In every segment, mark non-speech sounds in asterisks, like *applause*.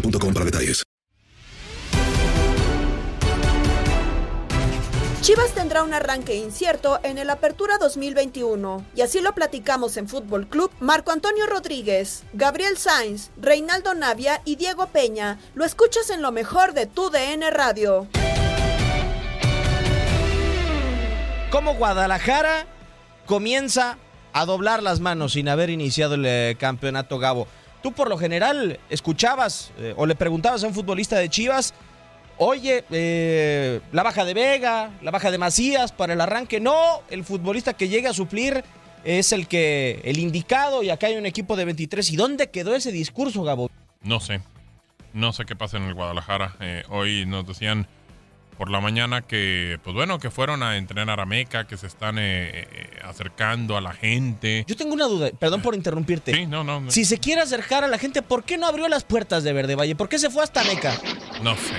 boostmobile.com para detalles. Chivas tendrá un arranque incierto en el Apertura 2021 y así lo platicamos en Fútbol Club Marco Antonio Rodríguez, Gabriel Sainz, Reinaldo Navia y Diego Peña. Lo escuchas en lo mejor de tu DN Radio. Cómo Guadalajara comienza a doblar las manos sin haber iniciado el eh, campeonato Gabo. Tú por lo general escuchabas eh, o le preguntabas a un futbolista de Chivas, oye, eh, la baja de Vega, la baja de Macías para el arranque. No, el futbolista que llega a suplir es el que el indicado y acá hay un equipo de 23. ¿Y dónde quedó ese discurso, Gabo? No sé. No sé qué pasa en el Guadalajara. Eh, hoy nos decían por la mañana que, pues bueno, que fueron a entrenar a Meca, que se están eh, eh, acercando a la gente. Yo tengo una duda, perdón por interrumpirte. Sí, no, no. no. Si se quiere acercar a la gente, ¿por qué no abrió las puertas de Verde Valle? ¿Por qué se fue hasta Meca? No sé.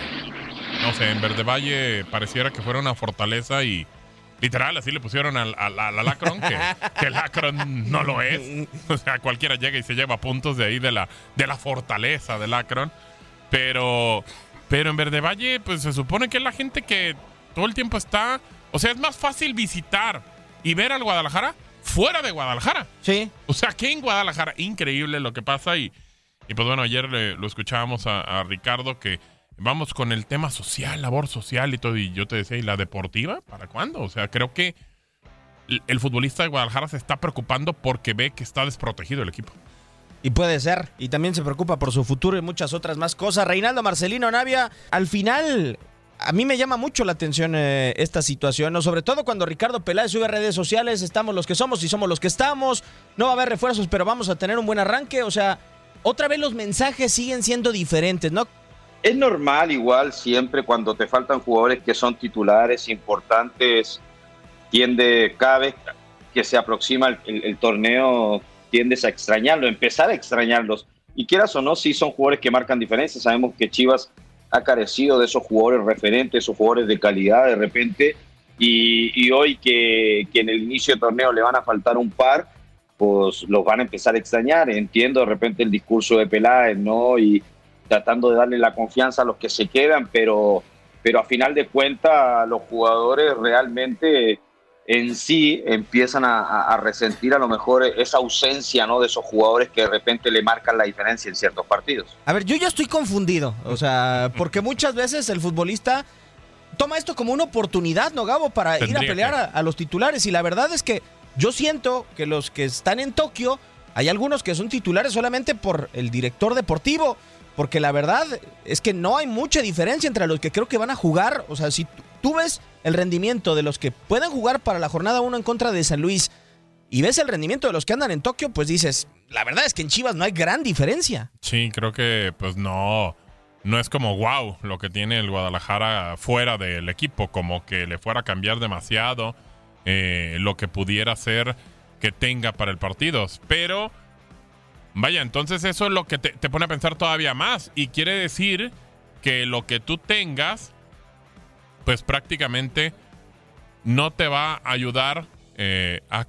No sé, en Verde Valle pareciera que fuera una fortaleza y literal así le pusieron al, al, al Alacron, que, que el no lo es. O sea, cualquiera llega y se lleva puntos de ahí de la, de la fortaleza del Akron. Pero, pero en Verde Valle, pues se supone que es la gente que todo el tiempo está. O sea, es más fácil visitar y ver al Guadalajara fuera de Guadalajara. Sí. O sea, que en Guadalajara, increíble lo que pasa. Y, y pues bueno, ayer le- lo escuchábamos a, a Ricardo que vamos con el tema social, labor social y todo. Y yo te decía, ¿y la deportiva? ¿Para cuándo? O sea, creo que el, el futbolista de Guadalajara se está preocupando porque ve que está desprotegido el equipo. Y puede ser. Y también se preocupa por su futuro y muchas otras más cosas. Reinaldo Marcelino Navia, al final, a mí me llama mucho la atención eh, esta situación, ¿no? sobre todo cuando Ricardo Peláez sube a redes sociales, estamos los que somos y somos los que estamos, no va a haber refuerzos, pero vamos a tener un buen arranque. O sea, otra vez los mensajes siguen siendo diferentes, ¿no? Es normal igual siempre cuando te faltan jugadores que son titulares importantes, tiende cada vez que se aproxima el, torneo, tiendes a extrañarlo, empezar a extrañarlos. Y quieras o no, sí son jugadores que marcan diferencia. Sabemos que Chivas ha carecido de esos jugadores referentes, esos jugadores de calidad de repente. Y, y hoy que, que en el inicio del torneo le van a faltar un par, pues los van a empezar a extrañar. Entiendo de repente el discurso de Peláez, ¿no? Y tratando de darle la confianza a los que se quedan, pero, pero a final de cuentas los jugadores realmente en sí empiezan a, resentir a lo mejor esa ausencia, ¿no? De esos jugadores que de repente le marcan la diferencia en ciertos partidos. A ver, yo ya estoy confundido. O sea, porque muchas veces el futbolista toma esto como una oportunidad, ¿no, Gabo? Para ir a pelear a, a los titulares. Y la verdad es que yo siento que los que están en Tokio, hay algunos que son titulares solamente por el director deportivo. porque la verdad es que no hay mucha diferencia entre los que creo que van a jugar. O sea, si tú ves el rendimiento de los que pueden jugar para la jornada 1 en contra de San Luis y ves el rendimiento de los que andan en Tokio, pues dices, la verdad es que en Chivas no hay gran diferencia. Sí, creo que pues no, no es como wow lo que tiene el Guadalajara fuera del equipo, como que le fuera a cambiar demasiado eh, lo que pudiera ser que tenga para el partido. Pero, vaya, entonces eso es lo que te, te pone a pensar todavía más y quiere decir que lo que tú tengas, pues prácticamente no te va a ayudar eh, a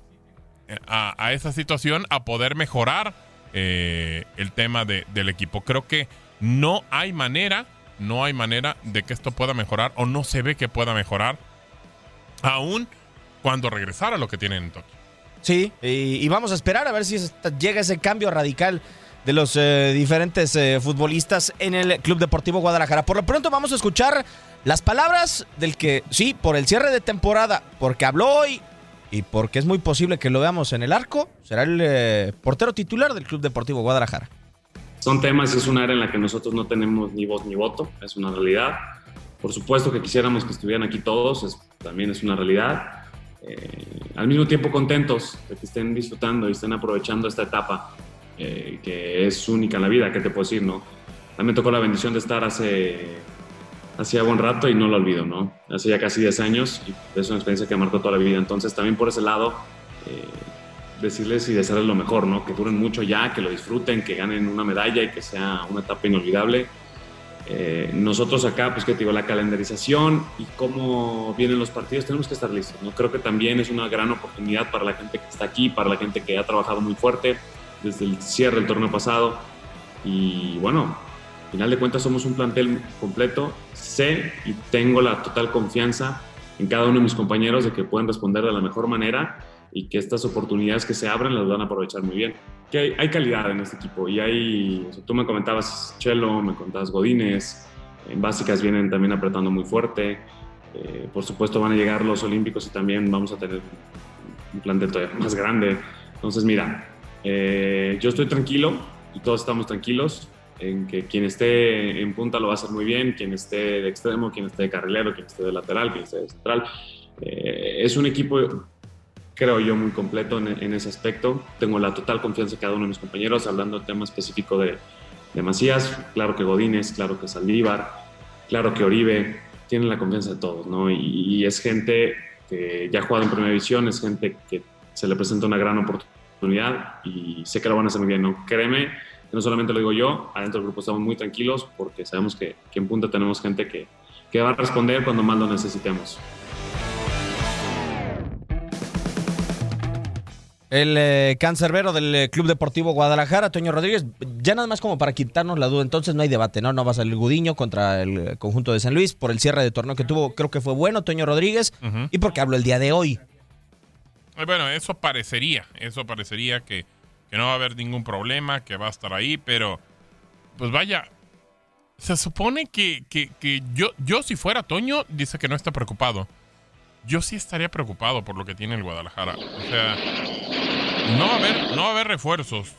a, esa situación a poder mejorar eh, el tema de, del equipo. Creo que no hay manera, no hay manera de que esto pueda mejorar o no se ve que pueda mejorar aún cuando regresara lo que tienen en Tokio. Sí, y, vamos a esperar a ver si llega ese cambio radical de los eh, diferentes eh, futbolistas en el Club Deportivo Guadalajara. Por lo pronto vamos a escuchar las palabras del que, sí, por el cierre de temporada, porque habló hoy y porque es muy posible que lo veamos en el arco, será el eh, portero titular del Club Deportivo Guadalajara. Son temas, es un área en la que nosotros no tenemos ni voz ni voto, es una realidad. Por supuesto que quisiéramos que estuvieran aquí todos, también es una realidad. Al mismo tiempo contentos de que estén disfrutando y estén aprovechando esta etapa eh, que es única en la vida, ¿qué te puedo decir? No? También tocó la bendición de estar hace hacía buen rato y no lo olvido, ¿no? Hace ya casi 10 años y es una experiencia que marcó toda la vida. Entonces, también por ese lado, eh, decirles y desearles lo mejor, ¿no? Que duren mucho ya, que lo disfruten, que ganen una medalla y que sea una etapa inolvidable. Eh, nosotros acá, pues que te digo, la calendarización y cómo vienen los partidos, tenemos que estar listos, ¿no? Creo que también es una gran oportunidad para la gente que está aquí, para la gente que ha trabajado muy fuerte desde el cierre del torneo pasado. Y bueno, al final de cuentas somos un plantel completo. Sé y tengo la total confianza en cada uno de mis compañeros de que pueden responder de la mejor manera y que estas oportunidades que se abren las van a aprovechar muy bien. Que hay, calidad en este equipo y hay, o sea, tú me comentabas Chelo, me contabas Godínez, en básicas vienen también apretando muy fuerte. Eh, por supuesto van a llegar los Olímpicos y también vamos a tener un plantel todavía más grande. Entonces, mira, eh, yo estoy tranquilo y todos estamos tranquilos en que quien esté en punta lo va a hacer muy bien, quien esté de extremo, quien esté de carrilero, quien esté de lateral, quien esté de central. Eh, es un equipo, creo yo, muy completo en, en, ese aspecto. Tengo la total confianza en cada uno de mis compañeros, hablando del tema específico de, de Macías, claro que Godínez, claro que Saldívar, claro que Oribe, tienen la confianza de todos, ¿no? Y, y es gente que ya ha jugado en primera división, es gente que se le presenta una gran oportunidad y sé que lo van a hacer muy bien, ¿no? Créeme no solamente lo digo yo, adentro del grupo estamos muy tranquilos porque sabemos que, que en punta tenemos gente que, que, va a responder cuando más lo necesitemos. El eh, cancerbero del eh, Club Deportivo Guadalajara, Toño Rodríguez, ya nada más como para quitarnos la duda, entonces no hay debate, ¿no? No va a salir Gudiño contra el eh, conjunto de San Luis por el cierre de torneo que tuvo, creo que fue bueno Toño Rodríguez, uh -huh. y porque habló el día de hoy. Bueno, eso parecería, eso parecería que, que no va a haber ningún problema, que va a estar ahí, pero pues vaya, se supone que, que, que, yo, yo si fuera Toño, dice que no está preocupado. Yo sí estaría preocupado por lo que tiene el Guadalajara. O sea, no va a haber, no va a haber refuerzos.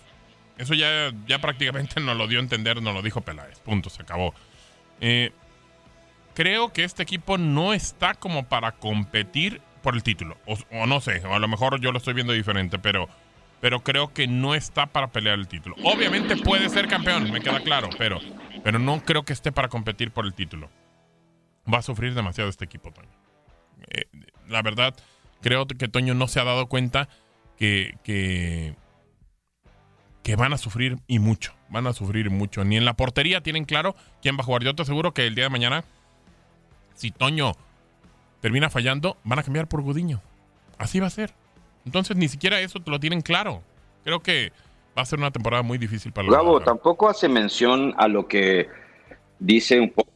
Eso ya, ya prácticamente *laughs* nos lo dio a entender, nos lo dijo Peláez. Punto, se acabó. Eh, creo que este equipo no está como para competir por el título. O, no sé, a lo mejor yo lo estoy viendo diferente, pero pero creo que no está para pelear el título. Obviamente puede ser campeón, me queda claro, pero, pero no creo que esté para competir por el título. Va a sufrir demasiado este equipo, Toño. Eh, la verdad, creo que Toño no se ha dado cuenta que, que, que van a sufrir y mucho. Van a sufrir mucho. Ni en la portería tienen claro quién va a jugar. Yo te aseguro que el día de mañana, si Toño termina fallando, van a cambiar por Gudiño. Así va a ser. Entonces ni siquiera eso te lo tienen claro. Creo que va a ser una temporada muy difícil para los Gabo, tampoco hace mención a lo que dice un poco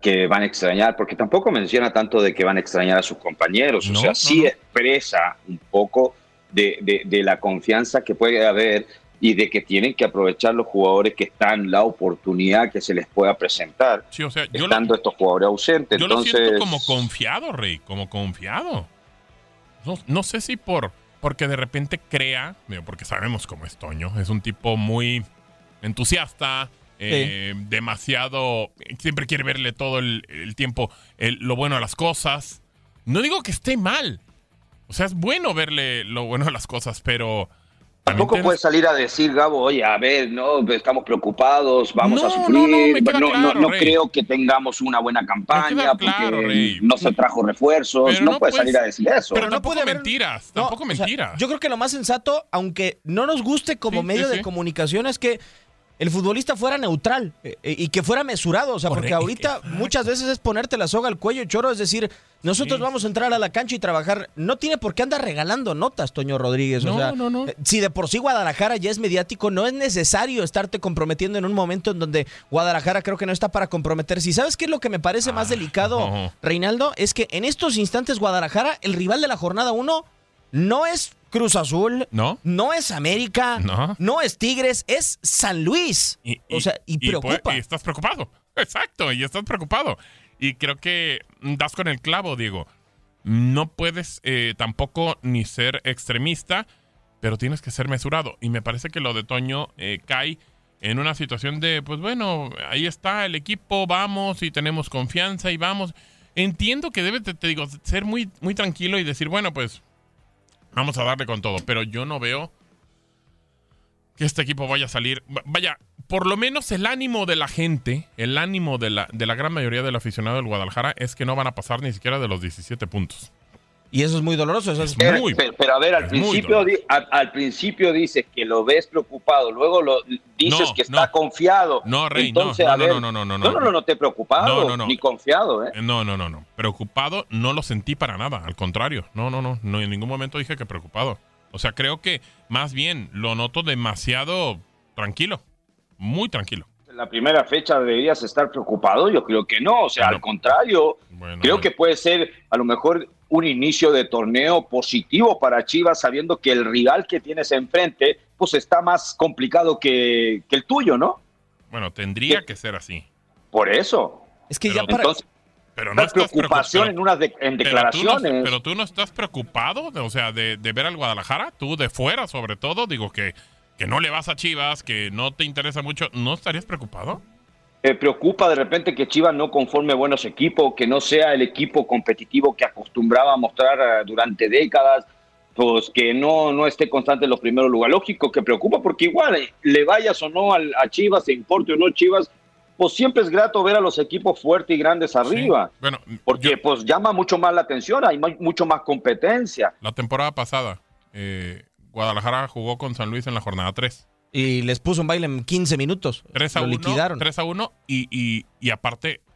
que van a extrañar, porque tampoco menciona tanto de que van a extrañar a sus compañeros. No, o sea, no, sí no. expresa un poco de, de, de, la confianza que puede haber y de que tienen que aprovechar los jugadores que están, la oportunidad que se les pueda presentar, sí, o sea, estando lo, estos jugadores ausentes. Yo Entonces, lo siento como confiado, Rey, como confiado. No, no, sé si por porque de repente crea, porque sabemos cómo es Toño, es un tipo muy entusiasta, eh, demasiado, siempre quiere verle todo el, el tiempo el- lo bueno a las cosas. No digo que esté mal, o sea, es bueno verle lo bueno a las cosas, pero... Tampoco tienes- puedes salir a decir, Gabo, oye, a ver, no, estamos preocupados, vamos No, a sufrir. no, me queda no, no, claro, no Rey. creo que tengamos una buena campaña claro, porque Rey. no se trajo refuerzos. Pero no, no puedes puedes- salir a decir eso. Pero no tampoco puede mentiras, No, tampoco o sea, mentiras. yo creo que lo más sensato, aunque no nos guste como Sí, medio sí, de sí. comunicación, es que el futbolista fuera neutral eh, eh, y que fuera mesurado. O sea, porque ahorita muchas veces es ponerte la soga al cuello, choro. Es decir, nosotros Sí. vamos a entrar a la cancha y trabajar. No tiene por qué andar regalando notas, Toño Rodríguez. o sea, no, no. Si de por sí Guadalajara ya es mediático, no es necesario estarte comprometiendo en un momento en donde Guadalajara creo que no está para comprometerse. ¿Y sabes qué es lo que me parece más delicado, no. Reinaldo? Es que en estos instantes Guadalajara, el rival de la jornada 1, no es Cruz Azul, ¿No? no es América, No. es Tigres, es San Luis. o sea, y, pues, preocupa. y estás preocupado. *laughs* Exacto, y estás preocupado. Y creo que das con el clavo, Diego. No puedes eh, tampoco ni ser extremista, pero tienes que ser mesurado. Y me parece que lo de Toño eh, cae en una situación de, pues bueno, ahí está el equipo, vamos y tenemos confianza y vamos. Entiendo que debes, te, te digo, ser muy, muy tranquilo y decir, bueno, pues vamos a darle con todo, pero yo no veo que este equipo vaya a salir. Va- Vaya, por lo menos el ánimo de la gente, el ánimo de la, de la gran mayoría del aficionado del Guadalajara es que no van a pasar ni siquiera de los 17 puntos. Y eso es muy doloroso. Eso es Pero, muy- pero- pero a ver, al principio, di- al, al principio dices que lo ves preocupado, luego lo dices No, que está no. confiado. No, Rey, no, Entonces, no, a no, ver, no, no, no, no, no, no, no, no te he preocupado, No, no, no. ni confiado, ¿eh? Eh, No, no, no, no. Preocupado no lo sentí para nada. Al contrario. No, no, no. No en ningún momento dije que preocupado. O sea, creo que más bien lo noto demasiado tranquilo. Muy tranquilo. En la primera fecha deberías estar preocupado, yo creo que no, o sea, Bueno. al contrario, Bueno, creo bueno. que puede ser a lo mejor un inicio de torneo positivo para Chivas, sabiendo que el rival que tienes enfrente, pues está más complicado que, que el tuyo, ¿no? Bueno, tendría que ser así. Por eso. Es que Pero- ya para. Entonces, Pero no estás preocupación en preocupado. unas de- en Pero tú, no, declaraciones. pero tú no estás preocupado, o sea, de, de ver al Guadalajara, tú de fuera sobre todo, digo que, que no le vas a Chivas, que no te interesa mucho, ¿no estarías preocupado? Me preocupa de repente que Chivas no conforme buenos equipos, que no sea el equipo competitivo que acostumbraba a mostrar eh, durante décadas, pues que no, no esté constante en los primeros lugares. Lógico que preocupa porque igual eh, le vayas o no al- a Chivas, se importe o no Chivas, pues siempre es grato ver a los equipos fuertes y grandes arriba, Sí. Bueno, porque yo- pues llama mucho más la atención, hay mu- mucho más competencia. la temporada pasada, eh, Guadalajara jugó con San Luis en la jornada 3. Y les puso un baile en 15 minutos. 3 a Lo 1, liquidaron. 3 a 1 y, y, y aparte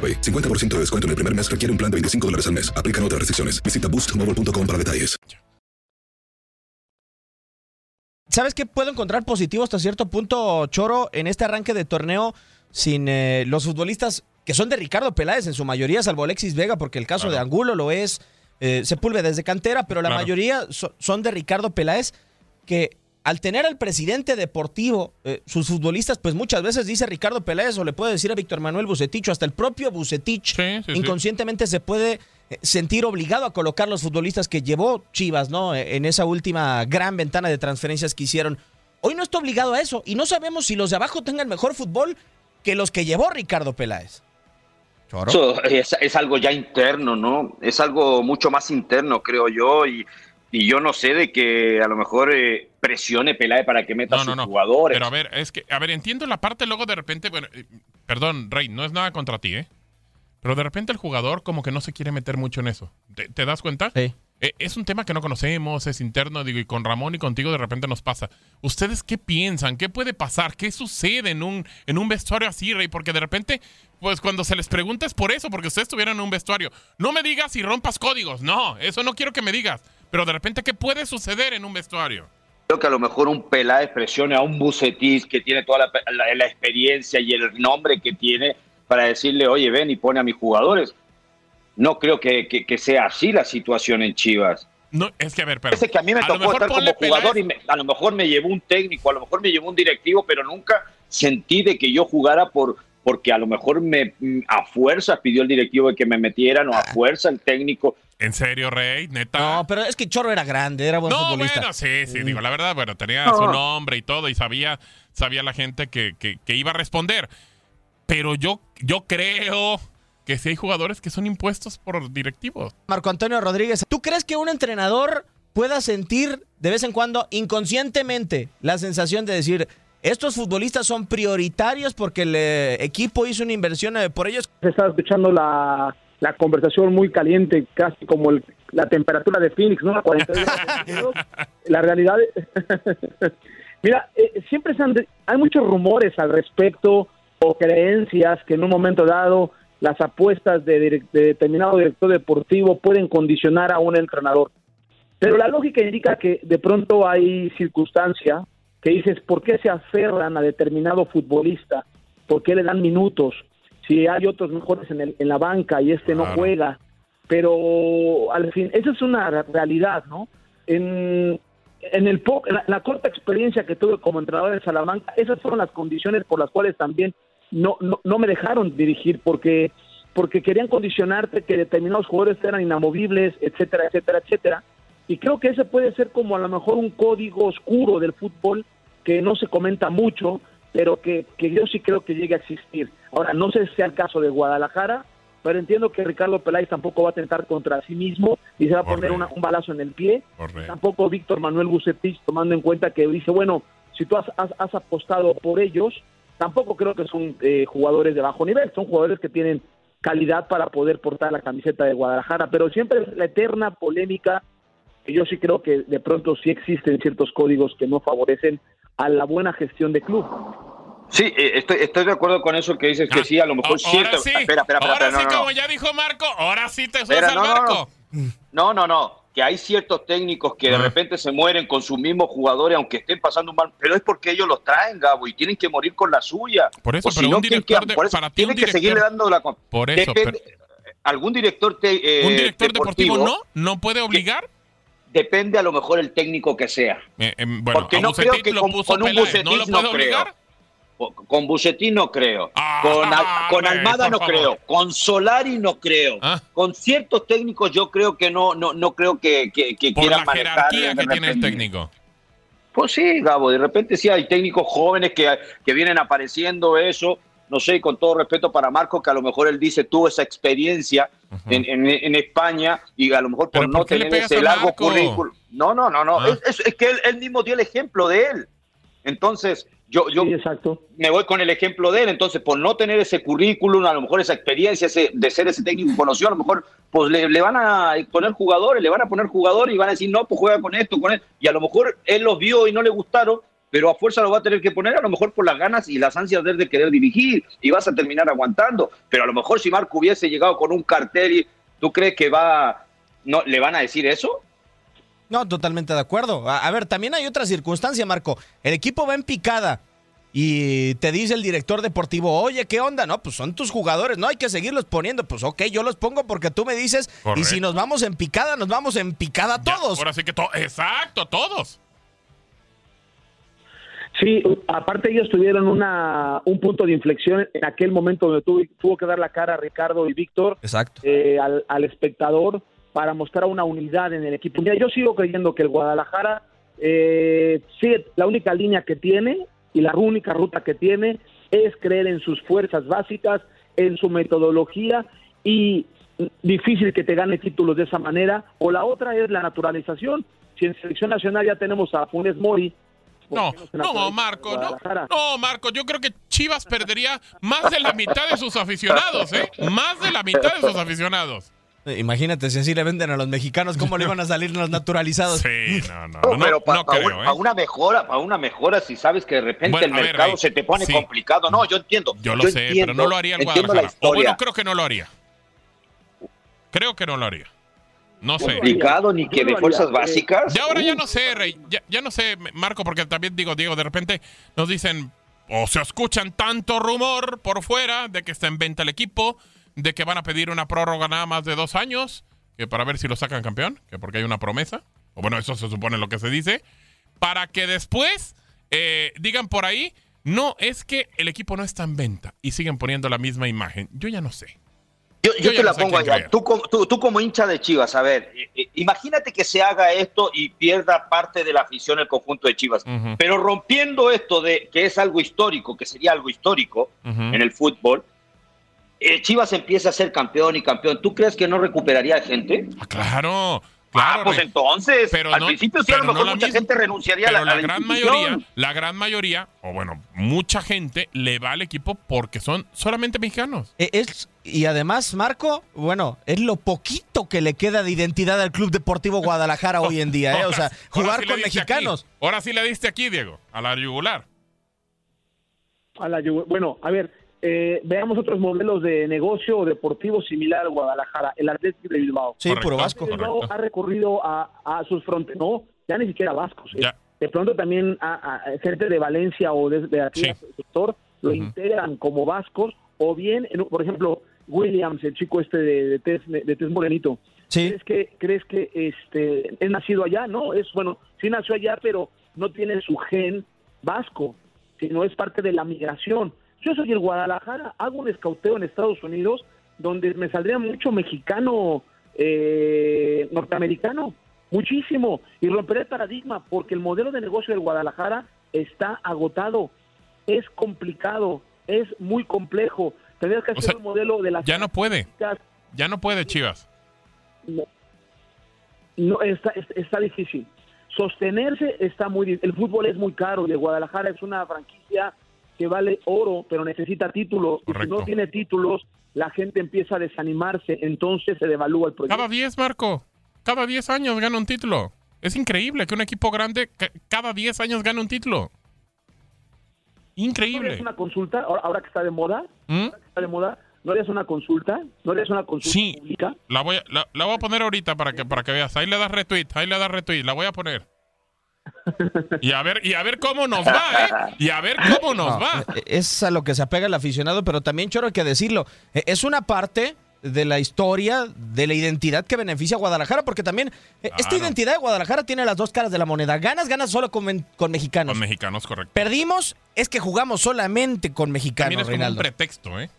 AroPay. 50% de descuento en el primer mes requiere un plan de 25 dólares al mes. Aplican otras restricciones. Visita boostmobile.com para detalles. ¿Sabes qué puedo encontrar positivo hasta cierto punto, Choro, en este arranque de torneo sin eh, los futbolistas que son de Ricardo Peláez en su mayoría, salvo Alexis Vega, porque el caso de Angulo lo es eh, Sepúlveda desde cantera, pero la Claro. mayoría so- son de Ricardo Peláez, que al tener al presidente deportivo, eh, sus futbolistas, pues muchas veces dice Ricardo Peláez o le puede decir a Víctor Manuel Bucetich o hasta el propio Bucetich, sí. inconscientemente se puede eh, sentir obligado a colocar los futbolistas que llevó Chivas, ¿no? Eh, En esa última gran ventana de transferencias que hicieron. Hoy no está obligado a eso y no sabemos si los de abajo tengan mejor fútbol que los que llevó Ricardo Peláez. Choro. Eso es, es algo ya interno, ¿no? Es algo mucho más interno, creo yo, y, y yo no sé de que a lo mejor eh, presione Peláez para que meta a No, sus no, no. jugadores. Pero a ver, es que, a ver, entiendo la parte luego de repente, bueno, eh, perdón, Rey, no es nada contra ti, ¿eh? Pero de repente el jugador como que no se quiere meter mucho en eso. ¿Te, te das cuenta? Sí. Eh, es un tema que no conocemos, es interno, digo, y con Ramón y contigo de repente nos pasa. ¿Ustedes qué piensan? ¿Qué puede pasar? ¿Qué sucede en un, en un vestuario así, Rey? Porque de repente, pues cuando se les pregunta es por eso, porque ustedes estuvieran en un vestuario. No me digas si rompas códigos, no, eso no quiero que me digas. Pero de repente, ¿qué puede suceder en un vestuario? Creo que a lo mejor un Peláez presione a un Bucetis que tiene toda la, la- la experiencia y el nombre que tiene para decirle, oye, ven y pone a mis jugadores. No creo que, que- que sea así la situación en Chivas. No, es que a ver, pero. Parece que a mí me a tocó estar como jugador y me- a lo mejor me llevó un técnico, a lo mejor me llevó un directivo, pero nunca sentí de que yo jugara por porque a lo mejor me mm, a fuerza pidió el directivo de que me metieran o a fuerza el técnico. ¿En serio, Rey? ¿Neta? No, pero es que Chorro era grande, era buen No, futbolista. bueno, sí, sí, digo, la verdad, bueno, tenía No. su nombre y todo y sabía, sabía la gente que, que- que iba a responder. Pero yo, yo creo que sí hay jugadores que son impuestos por directivos. Marco Antonio Rodríguez, ¿tú crees que un entrenador pueda sentir de vez en cuando inconscientemente la sensación de decir, estos futbolistas son prioritarios porque el eh, equipo hizo una inversión eh, por ellos? Se estaba escuchando la, la conversación muy caliente, casi como el- la temperatura de Phoenix, ¿no? A 42 grados. La realidad, *laughs* mira, eh, siempre se han hay muchos rumores al respecto o creencias que en un momento dado las apuestas de, de determinado director deportivo pueden condicionar a un entrenador. Pero la lógica indica que de pronto hay circunstancia que dices, ¿por qué se aferran a determinado futbolista? ¿Por qué le dan minutos? Si hay otros mejores en, el- en la banca y este no juega. Pero al fin, esa es una re- realidad, ¿no? En, en el la, la corta experiencia que tuve como entrenador en Salamanca, esas fueron las condiciones por las cuales también no, no, no me dejaron dirigir, porque, porque querían condicionarte que determinados jugadores eran inamovibles, etcétera, etcétera, etcétera. Y creo que ese puede ser como a lo mejor un código oscuro del fútbol que no se comenta mucho, pero que, que yo sí creo que llegue a existir. Ahora, no sé si sea el caso de Guadalajara, pero entiendo que Ricardo Peláez tampoco va a atentar contra sí mismo y se va a poner una- un balazo en el pie. Tampoco Víctor Manuel Bucetich, tomando en cuenta que dice, bueno, si tú has, has- has apostado por ellos, tampoco creo que son eh, jugadores de bajo nivel, son jugadores que tienen calidad para poder portar la camiseta de Guadalajara, pero siempre es la eterna polémica yo sí creo que de pronto sí existen ciertos códigos que no favorecen a la buena gestión de club. Sí, eh, estoy, estoy de acuerdo con eso que dices que sí, a lo mejor Ah, cierto. sí, Espera, espera, espera, ahora espera, sí, no, no, no. como ya dijo Marco, ahora sí te subes Espera, al no, no, barco. No, no, no. Que hay ciertos técnicos que de Ah. repente se mueren con sus mismos jugadores, aunque estén pasando un mal. Pero es porque ellos los traen, Gabo, y tienen que morir con la suya. Por eso, si pero no, un tienen director que, de- por eso para ti un tienen que seguirle dando la. Por eso, Depende- algún director, te- eh, ¿Un director deportivo, no? ¿No puede obligar? Depende a lo mejor el técnico que sea. Eh, eh, bueno, Porque no creo que con, con un ¿no Bucetich puede no, creo. obligar? Con- Bucetich no creo. con, Al- con Almada no favor. creo. Con Solari no creo. Ah. Con ciertos técnicos yo creo que no, no, no creo que, que, que Por quieran la jerarquía que tiene el técnico. Pues sí, Gabo, de repente sí hay técnicos jóvenes que, que vienen apareciendo eso. No sé, y con todo respeto para Marco, que a lo mejor él dice tuvo esa experiencia en, en- en España y a lo mejor por ¿Pero no por tener ese largo currículum. No, no, no, no. Ah. Es, es- es que él, él mismo dio el ejemplo de él. Entonces, yo, yo me voy con el ejemplo de él. Entonces, por no tener ese currículum, a lo mejor esa experiencia ese, de ser ese técnico conocido, a lo mejor pues le, le van a poner jugadores, le van a poner jugadores y van a decir, no, pues juega con esto, con esto. Y a lo mejor él los vio y no le gustaron, pero a fuerza lo va a tener que poner, a lo mejor por las ganas y las ansias de él de querer dirigir, y vas a terminar aguantando. Pero a lo mejor si Marco hubiese llegado con un cartel, y ¿tú crees que va, no, le van a decir eso? No, totalmente de acuerdo. A, a ver, también hay otra circunstancia, Marco. El equipo va en picada. y te dice el director deportivo, oye, ¿qué onda? No, pues son tus jugadores, no hay que seguirlos poniendo. Pues ok, yo los pongo porque tú me dices, y si nos vamos en picada, nos vamos en picada Ya, todos. ahora sí que to- exacto, todos. Sí, aparte ellos tuvieron una, un punto de inflexión en aquel momento donde tuvo, tuvo que dar la cara a Ricardo y Víctor Exacto. eh, al, al espectador para mostrar una unidad en el equipo. Mira, yo sigo creyendo que el Guadalajara eh, sigue la única línea que tiene y la única ruta que tiene es creer en sus fuerzas básicas, en su metodología y difícil que te gane títulos de esa manera. O la otra es la naturalización. Si en selección nacional ya tenemos a Funes Mori, No, no, Marco, no, no, Marco, yo creo que Chivas perdería más de la mitad de sus aficionados, ¿eh? Más de la mitad de sus aficionados. Eh, Imagínate si así le venden a los mexicanos, ¿cómo le iban a salir los naturalizados? Sí, no, no, No, pero para una mejora, para una mejora, si sabes que de repente Bueno, el ver, mercado se te pone sí. complicado. No, yo entiendo. Yo lo sé, entiendo, pero no lo haría el entiendo la Guadalajara. O historia. bueno, creo que no lo haría. Creo que no lo haría. No sé. Complicado, ni que de fuerzas básicas. Ya ahora ya no sé, Rey. Ya, ya no sé, Marco, porque también digo, Diego, de repente nos dicen o se escuchan tanto rumor por fuera de que está en venta el equipo, de que van a pedir una prórroga nada más de dos años, que para ver si lo sacan campeón, que porque hay una promesa. O bueno, eso se supone lo que se dice. Para que después eh, digan por ahí, no, es que el equipo no está en venta y siguen poniendo la misma imagen. Yo ya no sé. Yo, yo te la pongo allá. Tú, como- tú, tú como hincha de Chivas, a ver, eh, eh, imagínate que se haga esto y pierda parte de la afición el conjunto de Chivas. Pero rompiendo esto de que es algo histórico, que sería algo histórico en el fútbol, eh, Chivas empieza a ser campeón y campeón. ¿Tú crees que no recuperaría gente? Claro, Ah, claro. pues Rey. entonces, Pero al no- principio sí a lo no mejor la mucha misma. gente renunciaría a Pero la, a la la gran mayoría, la gran mayoría, o bueno, mucha gente le va al equipo porque son solamente mexicanos. Eh, Es, y además, Marco, bueno, es lo poquito que le queda de identidad al Club Deportivo Guadalajara hoy en día, *laughs* ¿eh? O sea, jugar sí con mexicanos. aquí. Ahora sí le diste aquí, Diego, a la yugular. A la Juve. Bueno, a ver, eh, veamos otros modelos de negocio deportivo similar al Guadalajara, el Atlético de Bilbao. Sí, puro vasco. Bilbao ha recurrido a, a sus fronteras, no, ya ni siquiera vascos. ¿eh? De pronto también a, a- a gente de Valencia o de, de aquel sector lo integran como vascos, o bien, en- por ejemplo, Williams, el chico este de, de, tez, de tez morenito. ¿Crees que, crees que este, es nacido allá? No, es bueno, sí nació allá, pero no tiene su gen vasco, sino es parte de la migración. Yo soy el Guadalajara, hago un escauteo en Estados Unidos donde me saldría mucho mexicano eh, norteamericano, muchísimo, y romperé el paradigma porque el modelo de negocio del Guadalajara está agotado, es complicado, es muy complejo. Tendrías que hacer sea, un modelo de las Ya no puede. Ya no puede, Chivas. no, no, está, es- está difícil. Sostenerse está muy di- El fútbol es muy caro. y el Guadalajara es una franquicia que vale oro, pero necesita títulos. Y si no tiene títulos, la gente empieza a desanimarse. Entonces se devalúa el proyecto. Cada 10, Marco. Cada 10 años gana un título. Es increíble que un equipo grande ca- cada 10 años gane un título. ¿No Increíble. harías una consulta ahora, ahora que está de moda? ¿Mm? Ahora que está de moda, ¿no harías una consulta? ¿No harías una consulta Sí. pública? La voy, a, la, la voy a poner ahorita para que, para que veas. Ahí le das retweet, ahí le das retweet. La voy a poner. *laughs* Y a ver, y a ver cómo nos va, ¿eh? Y a ver cómo nos No, va. eh, Es a lo que se apega el aficionado, pero también, Choro, hay que decirlo, eh, es una parte de la historia, de la identidad que beneficia a Guadalajara, porque también esta identidad de Guadalajara tiene las dos caras de la moneda. Ganas, ganas solo con, con mexicanos. Con mexicanos, correcto. Perdimos, es que jugamos solamente con mexicanos, También es como un pretexto, ¿eh?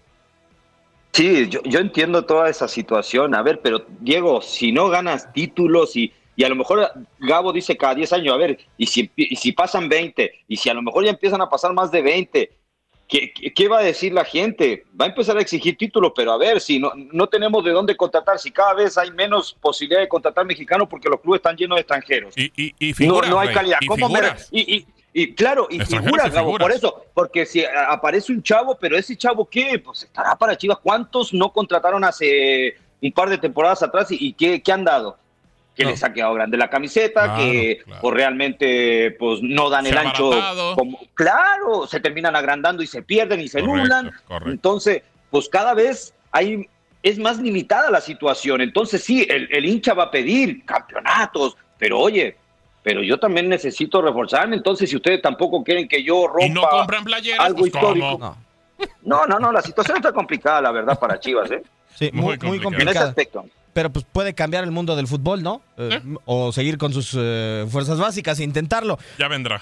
Sí, yo, yo entiendo toda esa situación. A ver, pero Diego, si no ganas títulos y, y a lo mejor Gabo dice cada 10 años, a ver, y si, y si pasan 20, y si a lo mejor ya empiezan a pasar más de 20, ¿qué, qué, va a decir la gente? Va a empezar a exigir títulos, pero a ver, si no, no tenemos de dónde contratar, si cada vez hay menos posibilidad de contratar mexicanos porque los clubes están llenos de extranjeros. Y, y, y no, figuras, no hay Rey, calidad. y ¿Cómo me- figuras. y, y- y claro, y figuras, Gabo, por eso, porque si aparece un chavo, pero ese chavo qué, pues estará para Chivas. ¿Cuántos no contrataron hace un par de temporadas atrás y, y qué, qué han dado? Que les ha quedado grande la camiseta, Claro, que pues realmente pues no dan Se el ancho. Como, claro, se terminan agrandando y se pierden y se Correcto. Entonces, pues cada vez hay es más limitada la situación. Entonces sí, el, el hincha va a pedir campeonatos, pero oye, pero yo también necesito reforzarme. Entonces, si ustedes tampoco quieren que yo rompa Y no compran playeras, algo pues, histórico. No. no, no, la situación está complicada, la verdad, para Chivas, ¿eh? Sí, muy, muy En ese aspecto. Pero pues puede cambiar el mundo del fútbol, ¿no? Eh, O seguir con sus eh, fuerzas básicas e intentarlo. Ya vendrá.